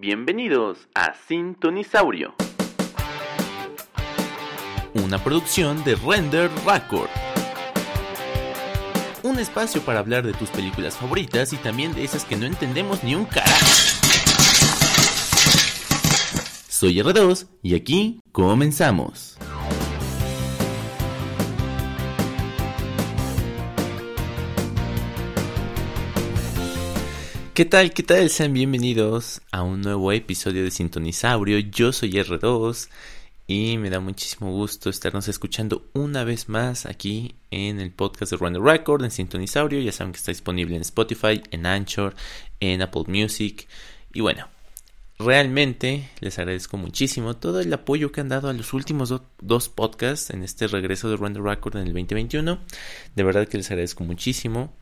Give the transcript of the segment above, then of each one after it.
Bienvenidos a Sintonisaurio, una producción de Render Record. Un espacio para hablar de tus películas favoritas y también de esas que no entendemos ni un carajo. Soy R2 y aquí comenzamos. ¿Qué tal? ¿Qué tal? Sean bienvenidos a un nuevo episodio de Sintonisaurio. Yo soy R2 y me da muchísimo gusto estarnos escuchando una vez más aquí en el podcast de Runner Record en Sintonisaurio. Ya saben que está disponible en Spotify, en Anchor, en Apple Music. Y bueno, realmente les agradezco muchísimo todo el apoyo que han dado a los últimos dos podcasts en este regreso de Runner Record en el 2021. De verdad que les agradezco muchísimo.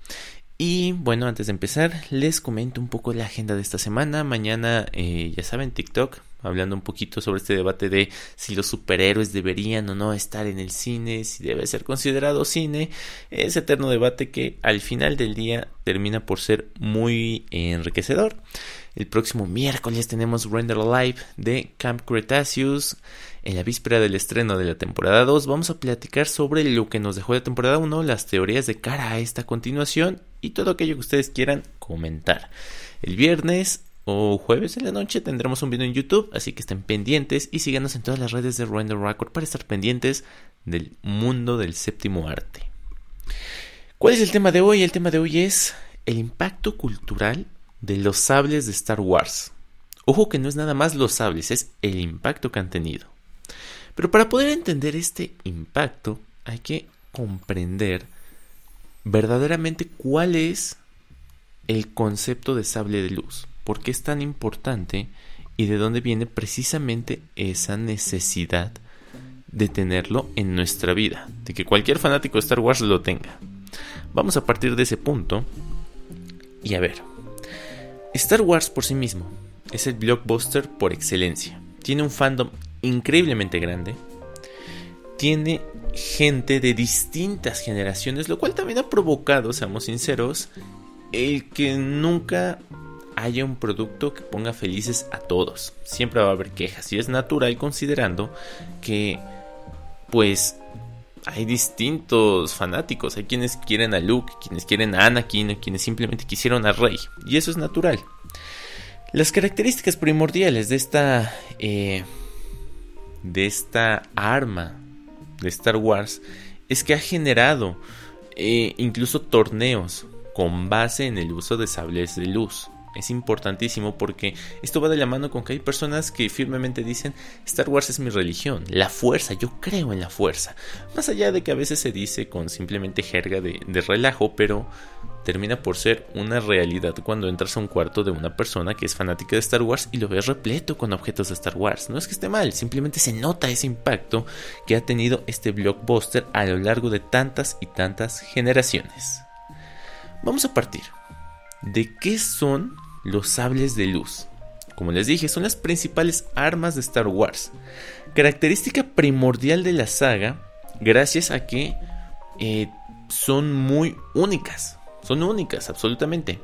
Y bueno, antes de empezar, les comento un poco la agenda de esta semana. Mañana, eh, ya saben, TikTok, hablando un poquito sobre este debate de si los superhéroes deberían o no estar en el cine, si debe ser considerado cine. Ese eterno debate que al final del día termina por ser muy enriquecedor. El próximo miércoles tenemos Render Live de Camp Cretaceous. En la víspera del estreno de la temporada 2 vamos a platicar sobre lo que nos dejó la temporada 1, las teorías de cara a esta continuación y todo aquello que ustedes quieran comentar. El viernes o jueves en la noche tendremos un video en YouTube, así que estén pendientes y síganos en todas las redes de Render Record para estar pendientes del mundo del séptimo arte. ¿Cuál es el tema de hoy? El tema de hoy es el impacto cultural de los sables de Star Wars. Ojo que no es nada más los sables, es el impacto que han tenido. Pero para poder entender este impacto hay que comprender verdaderamente cuál es el concepto de sable de luz, por qué es tan importante y de dónde viene precisamente esa necesidad de tenerlo en nuestra vida, de que cualquier fanático de Star Wars lo tenga. Vamos a partir de ese punto y a ver, Star Wars por sí mismo es el blockbuster por excelencia. Tiene un fandom increíblemente grande. Tiene gente de distintas generaciones, lo cual también ha provocado, seamos sinceros, el que nunca haya un producto que ponga felices a todos. Siempre va a haber quejas y es natural considerando que pues hay distintos fanáticos. Hay quienes quieren a Luke, quienes quieren a Anakin, quienes simplemente quisieron a Rey. Y eso es natural. Las características primordiales de esta. Eh, de esta arma de Star Wars es que ha generado eh, incluso torneos con base en el uso de sables de luz es importantísimo porque esto va de la mano con que hay personas que firmemente dicen Star Wars es mi religión, la fuerza, yo creo en la fuerza. Más allá de que a veces se dice con simplemente jerga de, relajo, pero termina por ser una realidad cuando entras a un cuarto de una persona que es fanática de Star Wars y lo ves repleto con objetos de Star Wars. No es que esté mal, simplemente se nota ese impacto que ha tenido este blockbuster a lo largo de tantas y tantas generaciones. Vamos a partir de qué son los sables de luz. Como les dije, son las principales armas de Star Wars. Característica primordial de la saga, gracias a que eh, son muy únicas. Son únicas, absolutamente.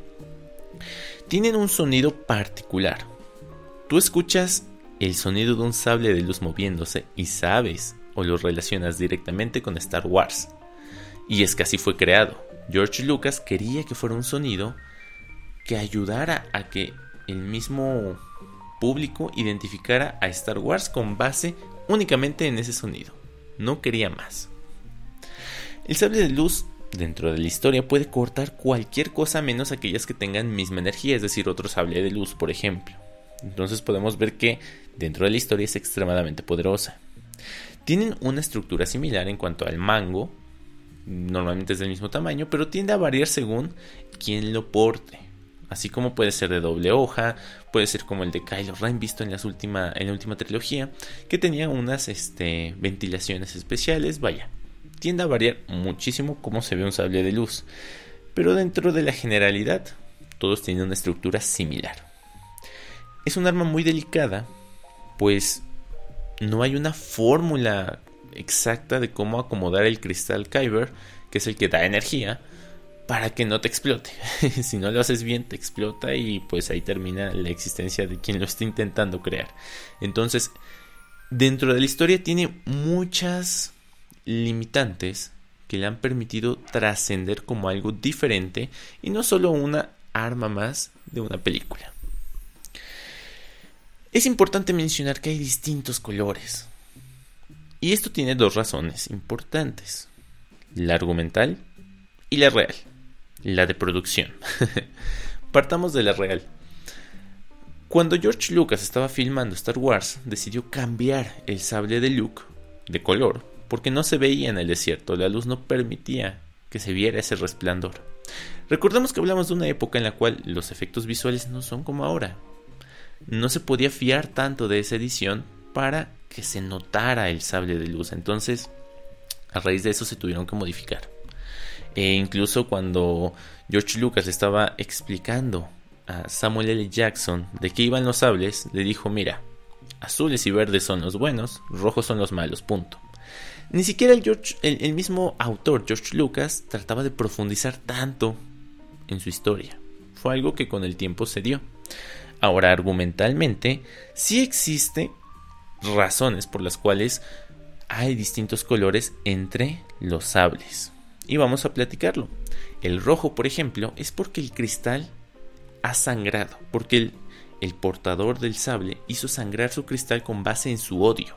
Tienen un sonido particular. Tú escuchas el sonido de un sable de luz moviéndose y sabes o lo relacionas directamente con Star Wars. Y es que así fue creado. George Lucas quería que fuera un sonido que ayudara a que el mismo público identificara a Star Wars con base únicamente en ese sonido. No quería más. El sable de luz dentro de la historia puede cortar cualquier cosa menos aquellas que tengan misma energía, es decir, otro sable de luz, por ejemplo. Entonces podemos ver que dentro de la historia es extremadamente poderosa. Tienen una estructura similar en cuanto al mango, normalmente es del mismo tamaño, pero tiende a variar según quien lo porte. Así como puede ser de doble hoja, puede ser como el de Kylo Ren visto en, última, en la última trilogía, que tenía unas este, ventilaciones especiales. Vaya, tiende a variar muchísimo cómo se ve un sable de luz, pero dentro de la generalidad, todos tienen una estructura similar. Es un arma muy delicada, pues no hay una fórmula exacta de cómo acomodar el cristal Kyber, que es el que da energía, para que no te explote. si no lo haces bien, te explota y pues ahí termina la existencia de quien lo está intentando crear. Entonces, dentro de la historia tiene muchas limitantes que le han permitido trascender como algo diferente y no solo una arma más de una película. Es importante mencionar que hay distintos colores. Y esto tiene dos razones importantes. La argumental y la real. La de producción. Partamos de la real. Cuando George Lucas estaba filmando Star Wars, decidió cambiar el sable de Luke de color porque no se veía en el desierto, la luz no permitía que se viera ese resplandor. Recordemos que hablamos de una época en la cual los efectos visuales no son como ahora. No se podía fiar tanto de esa edición para que se notara el sable de luz. Entonces, a raíz de eso se tuvieron que modificar. E incluso cuando George Lucas estaba explicando a Samuel L. Jackson de qué iban los sables, le dijo, mira, azules y verdes son los buenos, rojos son los malos, punto. Ni siquiera el, mismo autor, George Lucas, trataba de profundizar tanto en su historia. Fue algo que con el tiempo se dio. Ahora, argumentalmente, sí existe razones por las cuales hay distintos colores entre los sables. Y vamos a platicarlo. El rojo, por ejemplo, es porque el cristal ha sangrado, porque el portador del sable hizo sangrar su cristal con base en su odio.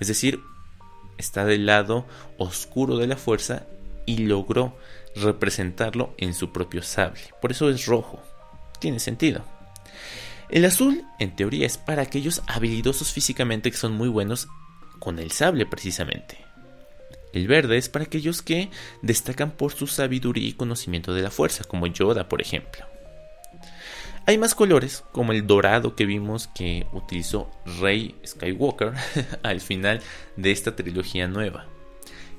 Es decir, está del lado oscuro de la fuerza y logró representarlo en su propio sable. Por eso es rojo. Tiene sentido. El azul, en teoría, es para aquellos habilidosos físicamente que son muy buenos con el sable precisamente. El verde es para aquellos que destacan por su sabiduría y conocimiento de la fuerza, como Yoda, por ejemplo. Hay más colores, como el dorado que vimos que utilizó Rey Skywalker al final de esta trilogía nueva,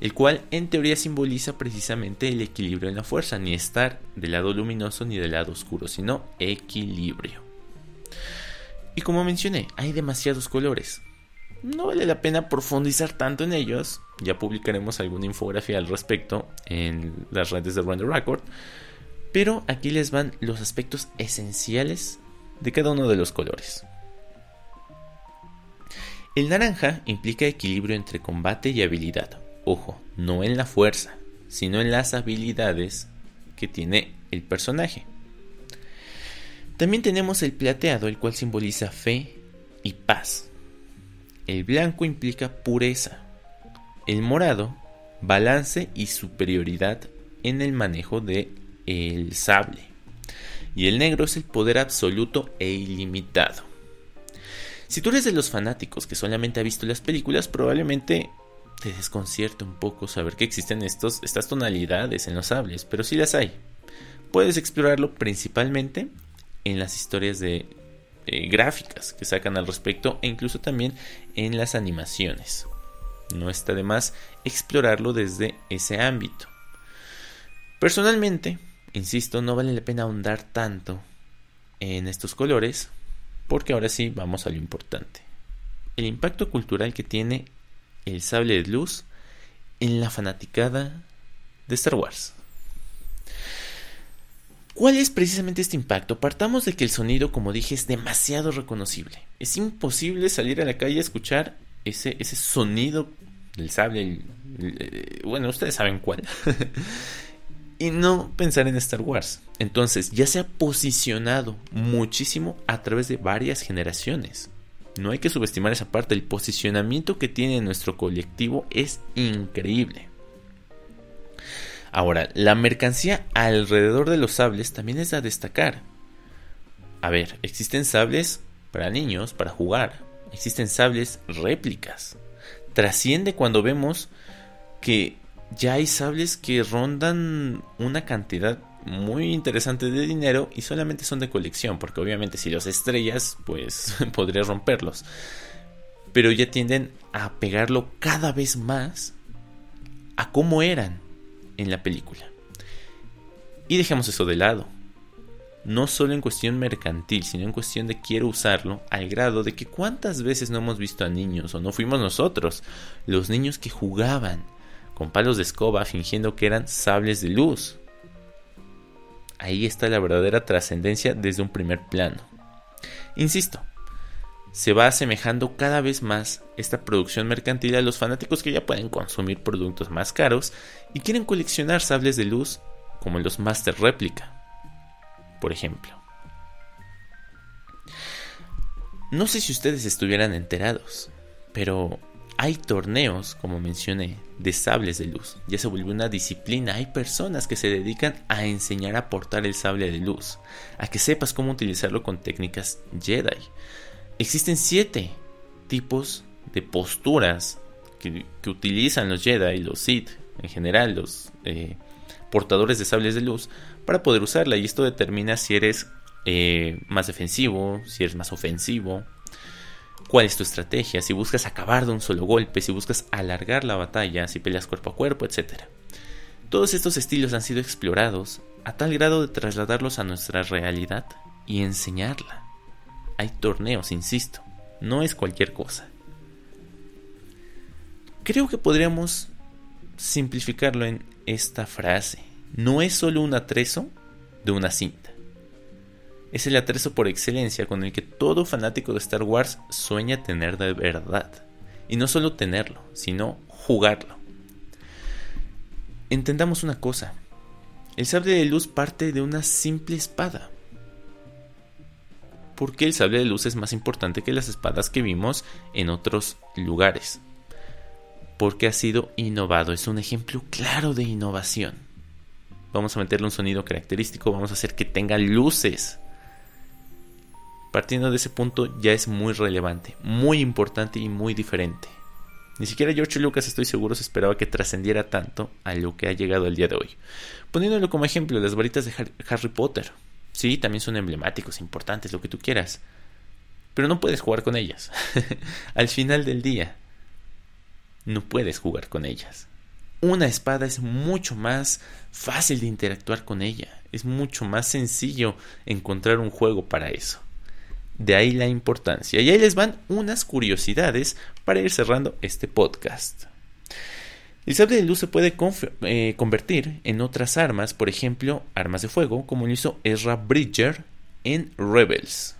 el cual en teoría simboliza precisamente el equilibrio en la fuerza, ni estar del lado luminoso ni del lado oscuro, sino equilibrio. Y como mencioné, hay demasiados colores. No vale la pena profundizar tanto en ellos, ya publicaremos alguna infografía al respecto en las redes de Render Record, pero aquí les van los aspectos esenciales de cada uno de los colores. El naranja implica equilibrio entre combate y habilidad. Ojo, no en la fuerza, sino en las habilidades que tiene el personaje. También tenemos el plateado, el cual simboliza fe y paz. El blanco implica pureza. El morado, balance y superioridad en el manejo de el sable. Y el negro es el poder absoluto e ilimitado. Si tú eres de los fanáticos que solamente ha visto las películas, probablemente te desconcierta un poco saber que existen estos, estas tonalidades en los sables, pero sí las hay. Puedes explorarlo principalmente en las historias de eh, gráficas que sacan al respecto e incluso también en las animaciones. No está de más explorarlo desde ese ámbito. Personalmente, insisto, no vale la pena ahondar tanto en estos colores, porque ahora sí vamos a lo importante. El impacto cultural que tiene el sable de luz en la fanaticada de Star Wars. ¿Cuál es precisamente este impacto? Partamos de que el sonido, como dije, es demasiado reconocible. Es imposible salir a la calle a escuchar ese, ese sonido del sable. bueno, ustedes saben cuál. y no pensar en Star Wars. Entonces ya se ha posicionado muchísimo a través de varias generaciones. No hay que subestimar esa parte, el posicionamiento que tiene nuestro colectivo es increíble. Ahora, la mercancía alrededor de los sables también es a destacar. A ver, existen sables para niños, para jugar. Existen sables réplicas. Trasciende cuando vemos que ya hay sables que rondan una cantidad muy interesante de dinero y solamente son de colección, porque obviamente si los estrellas, pues podrías romperlos. Pero ya tienden a pegarlo cada vez más a cómo eran en la película. Y dejemos eso de lado. No solo en cuestión mercantil, sino en cuestión de quiero usarlo, al grado de que cuántas veces no hemos visto a niños, o no fuimos nosotros, los niños que jugaban con palos de escoba fingiendo que eran sables de luz. ahí está la verdadera trascendencia desde un primer plano. Insisto, se va asemejando cada vez más esta producción mercantil a los fanáticos que ya pueden consumir productos más caros y quieren coleccionar sables de luz como los Master Replica, por ejemplo. No sé si ustedes estuvieran enterados, pero hay torneos, como mencioné, de sables de luz. Ya se volvió una disciplina. Hay personas que se dedican a enseñar a portar el sable de luz, a que sepas cómo utilizarlo con técnicas Jedi. Existen siete tipos de posturas que, utilizan los Jedi, los Sith, en general, los eh, portadores de sables de luz, para poder usarla. Y esto determina si eres eh, más defensivo, si eres más ofensivo, cuál es tu estrategia, si buscas acabar de un solo golpe, si buscas alargar la batalla, si peleas cuerpo a cuerpo, etc. Todos estos estilos han sido explorados a tal grado de trasladarlos a nuestra realidad y enseñarla. Hay torneos, insisto, no es cualquier cosa. Creo que podríamos simplificarlo en esta frase. No es solo un atrezo de una cinta es el atrezo por excelencia con el que todo fanático de Star Wars sueña tener de verdad. Y no solo tenerlo, sino jugarlo. Entendamos una cosa. El sable de luz parte de una simple espada. ¿Por qué el sable de luz es más importante que las espadas que vimos en otros lugares? Porque ha sido innovado, es un ejemplo claro de innovación. Vamos a meterle un sonido característico, vamos a hacer que tenga luces Partiendo de ese punto ya es muy relevante, muy importante y muy diferente. Ni siquiera George Lucas estoy seguro se esperaba que trascendiera tanto a lo que ha llegado el día de hoy. Poniéndolo como ejemplo, las varitas de Harry Potter. Sí, también son emblemáticos, importantes, lo que tú quieras. Pero no puedes jugar con ellas. Al final del día, no puedes jugar con ellas. Una espada es mucho más fácil de interactuar con ella. Es mucho más sencillo encontrar un juego para eso. De ahí la importancia. Y ahí les van unas curiosidades para ir cerrando este podcast. El sable de luz se puede eh, convertir en otras armas, por ejemplo, armas de fuego, como lo hizo Ezra Bridger en Rebels.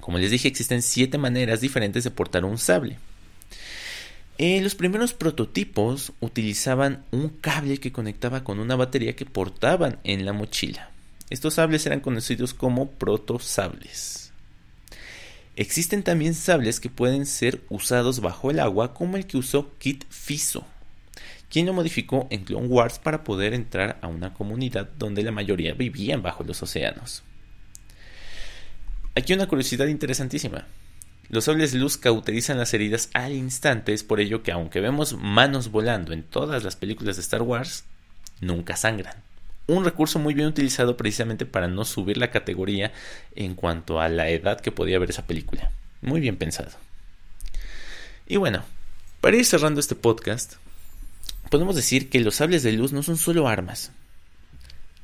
Como les dije, existen siete maneras diferentes de portar un sable. Eh, los primeros prototipos utilizaban un cable que conectaba con una batería que portaban en la mochila. Estos sables eran conocidos como protosables. Existen también sables que pueden ser usados bajo el agua como el que usó Kit Fiso, quien lo modificó en Clone Wars para poder entrar a una comunidad donde la mayoría vivían bajo los océanos. Aquí una curiosidad interesantísima. Los sables luz cauterizan las heridas al instante, es por ello que aunque vemos manos volando en todas las películas de Star Wars, nunca sangran un recurso muy bien utilizado precisamente para no subir la categoría en cuanto a la edad que podía ver esa película. Muy bien pensado. Y bueno, para ir cerrando este podcast, podemos decir que los sables de luz no son solo armas.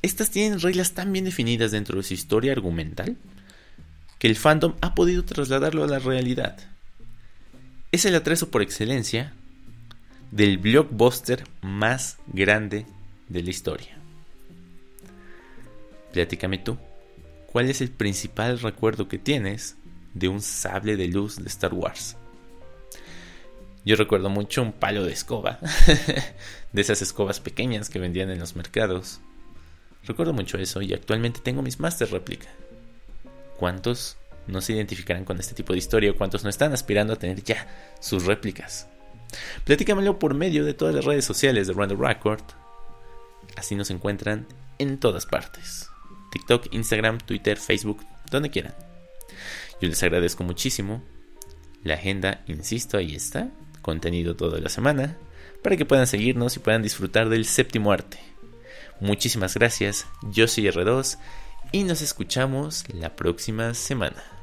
Estas tienen reglas tan bien definidas dentro de su historia argumental que el fandom ha podido trasladarlo a la realidad. Es el atrezo por excelencia del blockbuster más grande de la historia. Platícame tú, ¿cuál es el principal recuerdo que tienes de un sable de luz de Star Wars? Yo recuerdo mucho un palo de escoba, de esas escobas pequeñas que vendían en los mercados. Recuerdo mucho eso y actualmente tengo mis Master Réplica. ¿Cuántos no se identificarán con este tipo de historia o cuántos no están aspirando a tener ya sus réplicas? Platícamelo por medio de todas las redes sociales de Random Record. Así nos encuentran en todas partes. TikTok, Instagram, Twitter, Facebook, donde quieran. Yo les agradezco muchísimo. La agenda, insisto, ahí está. Contenido toda la semana. Para que puedan seguirnos y puedan disfrutar del séptimo arte. Muchísimas gracias. Yo soy R2 y nos escuchamos la próxima semana.